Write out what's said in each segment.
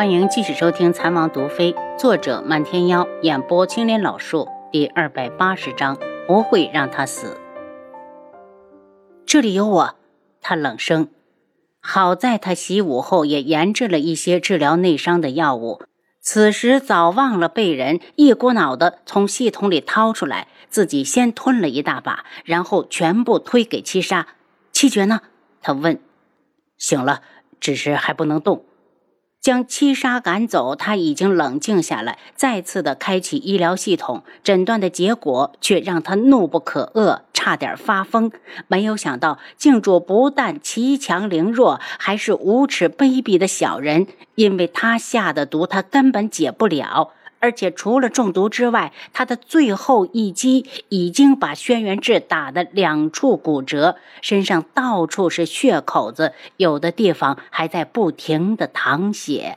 欢迎继续收听《残王毒妃》，作者漫天妖，演播青莲老树，第二百八十章，不会让他死。这里有我，他冷声。好在他习武后也研制了一些治疗内伤的药物，此时早忘了被人一股脑的从系统里掏出来，自己先吞了一大把，然后全部推给七杀。七绝呢？他问。醒了，只是还不能动。将七杀赶走，他已经冷静下来，再次的开启医疗系统，诊断的结果却让他怒不可遏，差点发疯。没有想到，静主不但奇强凌弱，还是无耻卑鄙的小人，因为他下的毒，他根本解不了。而且除了中毒之外，他的最后一击已经把轩辕志打得两处骨折，身上到处是血口子，有的地方还在不停的淌血。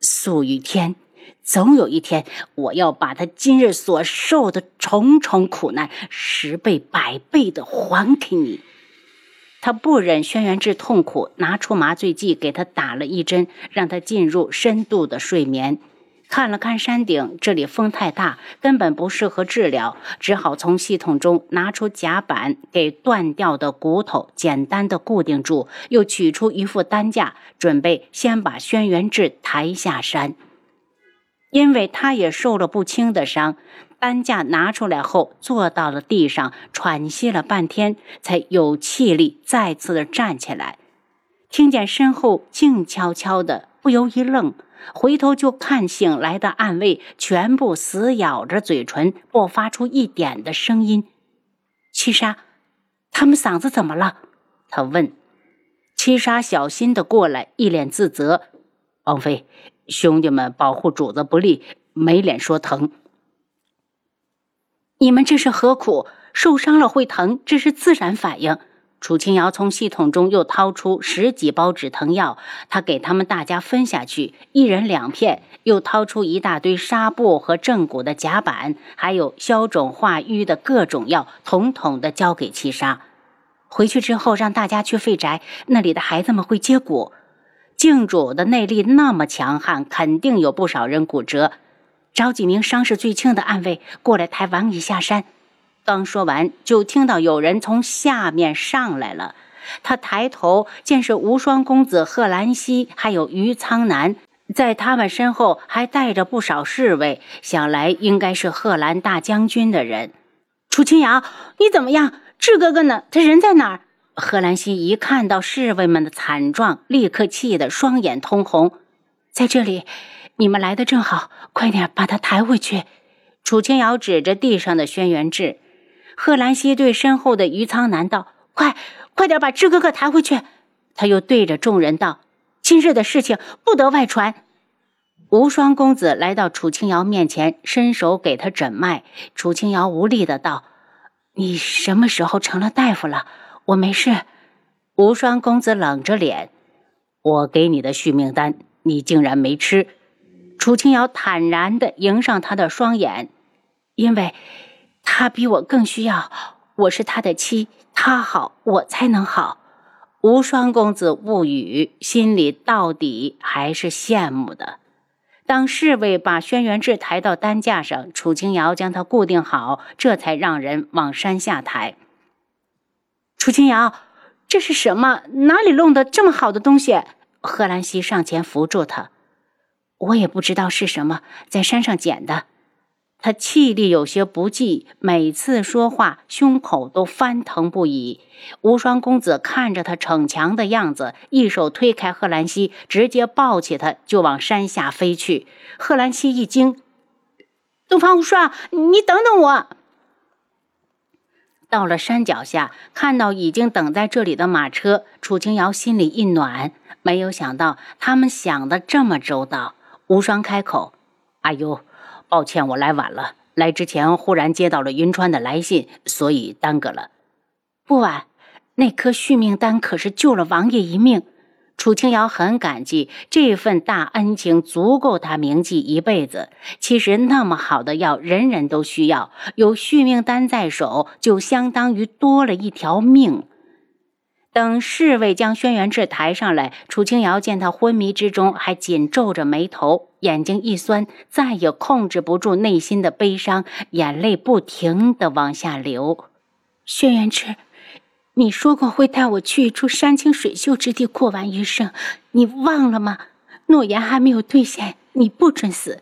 素雨天，总有一天我要把他今日所受的重重苦难十倍百倍的还给你。他不忍轩辕志痛苦，拿出麻醉剂给他打了一针，让他进入深度的睡眠。看了看山顶，这里风太大，根本不适合治疗，只好从系统中拿出甲板，给断掉的骨头简单的固定住，又取出一副担架，准备先把轩辕志抬下山。因为他也受了不轻的伤，担架拿出来后，坐到了地上，喘息了半天，才有气力再次的站起来。听见身后静悄悄的，不由一愣。回头就看醒来的暗卫，全部死咬着嘴唇，不发出一点的声音。七杀，他们嗓子怎么了？他问。七杀小心的过来，一脸自责。王妃，兄弟们保护主子不利，没脸说疼。你们这是何苦？受伤了会疼，这是自然反应。楚清瑶从系统中又掏出十几包止疼药，他给他们大家分下去，一人两片。又掏出一大堆纱布和正骨的甲板，还有消肿化瘀的各种药，统统的交给七杀。回去之后，让大家去废宅，那里的孩子们会接骨。镜主的内力那么强悍，肯定有不少人骨折。找几名伤势最轻的暗卫过来抬王姨下山。刚说完，就听到有人从下面上来了。他抬头见是无双公子贺兰溪，还有于苍南，在他们身后还带着不少侍卫，想来应该是贺兰大将军的人。楚清瑶，你怎么样？智哥哥呢？他人在哪儿？贺兰溪一看到侍卫们的惨状，立刻气得双眼通红。在这里，你们来的正好，快点把他抬回去。楚清瑶指着地上的轩辕志。贺兰溪对身后的于苍南道：“快，快点把智哥哥抬回去。”他又对着众人道：“今日的事情不得外传。”无双公子来到楚清瑶面前，伸手给他诊脉。楚清瑶无力的道：“你什么时候成了大夫了？我没事。”无双公子冷着脸：“我给你的续命丹，你竟然没吃。”楚清瑶坦然的迎上他的双眼，因为。他比我更需要，我是他的妻，他好我才能好。无双公子无语，心里到底还是羡慕的。当侍卫把轩辕志抬到担架上，楚清瑶将他固定好，这才让人往山下抬。楚清瑶，这是什么？哪里弄的这么好的东西？贺兰溪上前扶住他，我也不知道是什么，在山上捡的。他气力有些不济，每次说话胸口都翻腾不已。无双公子看着他逞强的样子，一手推开贺兰溪，直接抱起他就往山下飞去。贺兰溪一惊：“东方无双，你等等我！”到了山脚下，看到已经等在这里的马车，楚清瑶心里一暖。没有想到他们想的这么周到。无双开口：“阿尤。”抱歉，我来晚了。来之前忽然接到了云川的来信，所以耽搁了。不晚，那颗续命丹可是救了王爷一命。楚清瑶很感激这份大恩情，足够他铭记一辈子。其实那么好的药，人人都需要。有续命丹在手，就相当于多了一条命。等侍卫将轩辕志抬上来，楚清瑶见他昏迷之中还紧皱着眉头，眼睛一酸，再也控制不住内心的悲伤，眼泪不停的往下流。轩辕志，你说过会带我去一处山清水秀之地过完余生，你忘了吗？诺言还没有兑现，你不准死。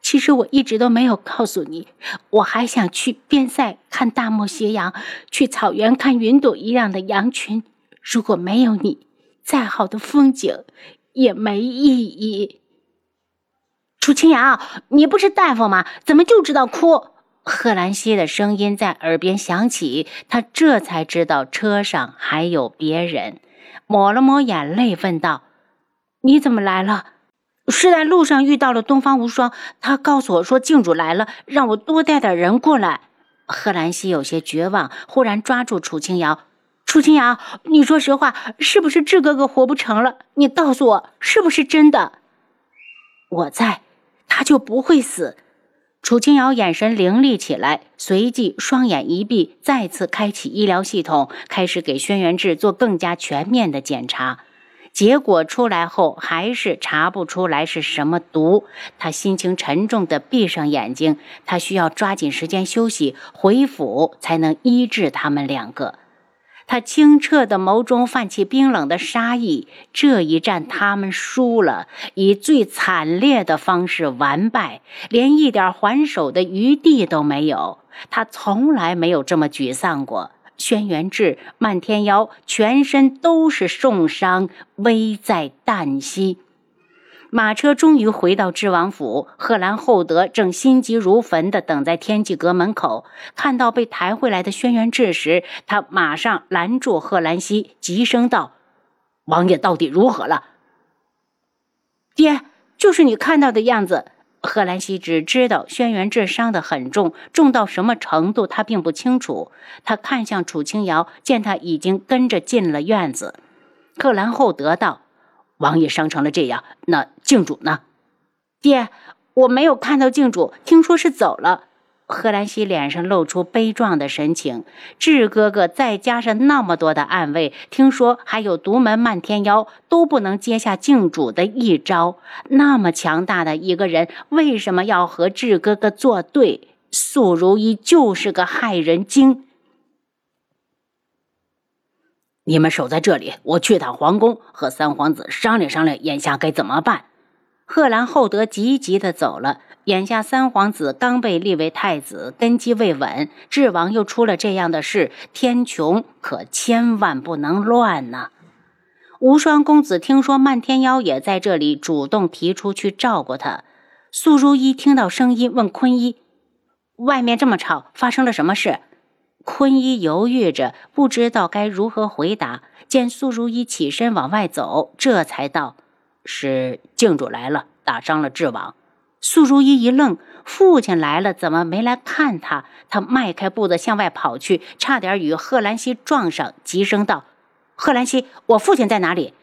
其实我一直都没有告诉你，我还想去边塞看大漠斜阳，去草原看云朵一样的羊群。如果没有你，再好的风景也没意义。楚清瑶，你不是大夫吗？怎么就知道哭？贺兰溪的声音在耳边响起，他这才知道车上还有别人，抹了抹眼泪，问道：“你怎么来了？”是在路上遇到了东方无双，他告诉我说静主来了，让我多带点人过来。贺兰溪有些绝望，忽然抓住楚清瑶。楚清瑶，你说实话，是不是志哥哥活不成了？你告诉我，是不是真的？我在，他就不会死。楚清瑶眼神凌厉起来，随即双眼一闭，再次开启医疗系统，开始给轩辕志做更加全面的检查。结果出来后，还是查不出来是什么毒。他心情沉重地闭上眼睛，他需要抓紧时间休息，回府才能医治他们两个。他清澈的眸中泛起冰冷的杀意。这一战他们输了，以最惨烈的方式完败，连一点还手的余地都没有。他从来没有这么沮丧过。轩辕志、漫天妖全身都是重伤，危在旦夕。马车终于回到智王府，贺兰厚德正心急如焚地等在天际阁门口。看到被抬回来的轩辕志时，他马上拦住贺兰熙，急声道：“王爷到底如何了？”爹，就是你看到的样子。贺兰熙只知道轩辕志伤得很重，重到什么程度他并不清楚。他看向楚清瑶，见他已经跟着进了院子。贺兰厚德道。王爷伤成了这样，那靖主呢？爹，我没有看到靖主，听说是走了。贺兰溪脸上露出悲壮的神情。智哥哥再加上那么多的暗卫，听说还有独门漫天妖，都不能接下靖主的一招。那么强大的一个人，为什么要和智哥哥作对？素如意就是个害人精。你们守在这里，我去趟皇宫，和三皇子商量商量，眼下该怎么办。贺兰厚德急急的走了。眼下三皇子刚被立为太子，根基未稳，智王又出了这样的事，天穹可千万不能乱呐。无双公子听说漫天妖也在这里，主动提出去照顾他。素如一听到声音，问坤一：“外面这么吵，发生了什么事？”坤一犹豫着，不知道该如何回答。见苏如意起身往外走，这才道：“是静主来了，打伤了智王。”苏如意一愣：“父亲来了，怎么没来看他？”他迈开步子向外跑去，差点与贺兰溪撞上，急声道：“贺兰溪，我父亲在哪里？”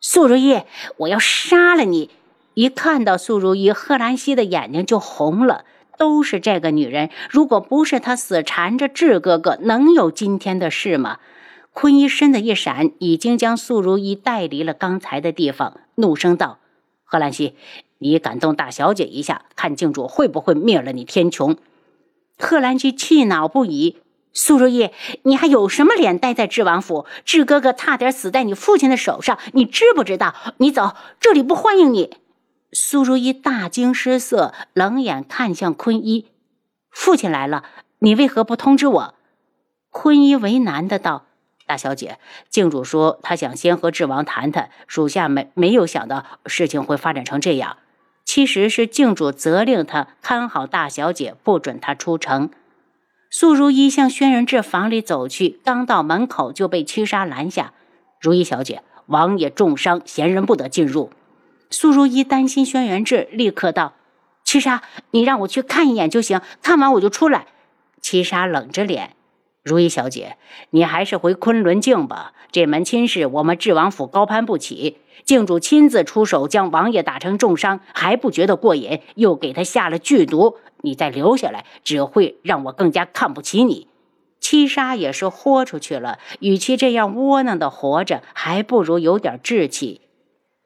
苏如意，我要杀了你！一看到苏如意，贺兰溪的眼睛就红了。都是这个女人，如果不是她死缠着智哥哥，能有今天的事吗？坤一身的一闪，已经将素如意带离了刚才的地方，怒声道：“贺兰溪，你感动大小姐一下，看静主会不会灭了你天穹？”贺兰溪气恼不已：“素如意，你还有什么脸待在智王府？智哥哥差点死在你父亲的手上，你知不知道？你走，这里不欢迎你。”苏如意大惊失色，冷眼看向坤一：“父亲来了，你为何不通知我？”坤一为难的道：“大小姐，静主说他想先和智王谈谈，属下没没有想到事情会发展成这样。其实是静主责令他看好大小姐，不准他出城。”苏如意向轩辕志房里走去，刚到门口就被七杀拦下：“如意小姐，王爷重伤，闲人不得进入。”苏如意担心轩辕志，立刻道：“七杀，你让我去看一眼就行，看完我就出来。”七杀冷着脸：“如意小姐，你还是回昆仑镜吧。这门亲事，我们智王府高攀不起。镜主亲自出手将王爷打成重伤，还不觉得过瘾，又给他下了剧毒。你再留下来，只会让我更加看不起你。”七杀也是豁出去了，与其这样窝囊的活着，还不如有点志气。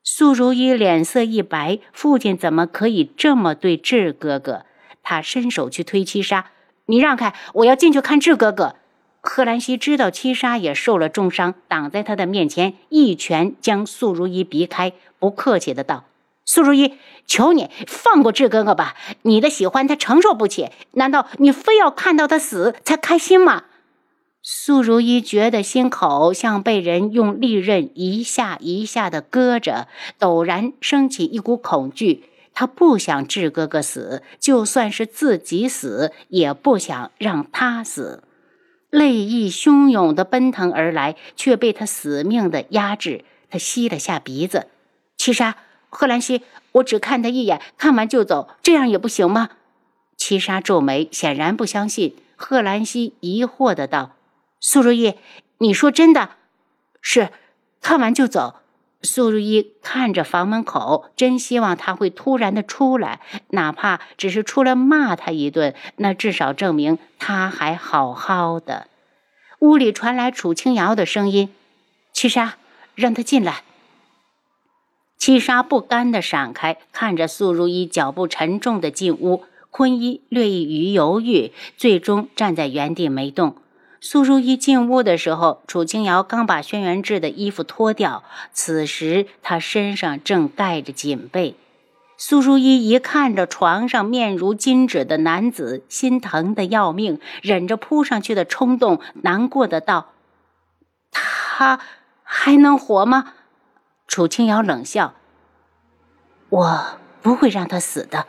苏如意脸色一白，父亲怎么可以这么对智哥哥？他伸手去推七杀，你让开，我要进去看智哥哥。贺兰溪知道七杀也受了重伤，挡在他的面前，一拳将苏如意逼开，不客气的道：“苏如意，求你放过智哥哥吧，你的喜欢他承受不起，难道你非要看到他死才开心吗？”苏如意觉得心口像被人用利刃一下一下的割着，陡然升起一股恐惧。他不想智哥哥死，就算是自己死，也不想让他死。泪意汹涌的奔腾而来，却被他死命的压制。他吸了下鼻子。七杀，贺兰溪，我只看他一眼，看完就走，这样也不行吗？七杀皱眉，显然不相信。贺兰溪疑惑的道。苏如意，你说真的？是，看完就走。苏如意看着房门口，真希望他会突然的出来，哪怕只是出来骂他一顿，那至少证明他还好好的。屋里传来楚清瑶的声音：“七杀，让他进来。”七杀不甘的闪开，看着苏如意脚步沉重的进屋，坤一略一于犹豫，最终站在原地没动。苏如意进屋的时候，楚清瑶刚把轩辕志的衣服脱掉。此时他身上正盖着锦被。苏如意一看着床上面如金纸的男子，心疼的要命，忍着扑上去的冲动，难过的道：“他还能活吗？”楚清瑶冷笑：“我不会让他死的。”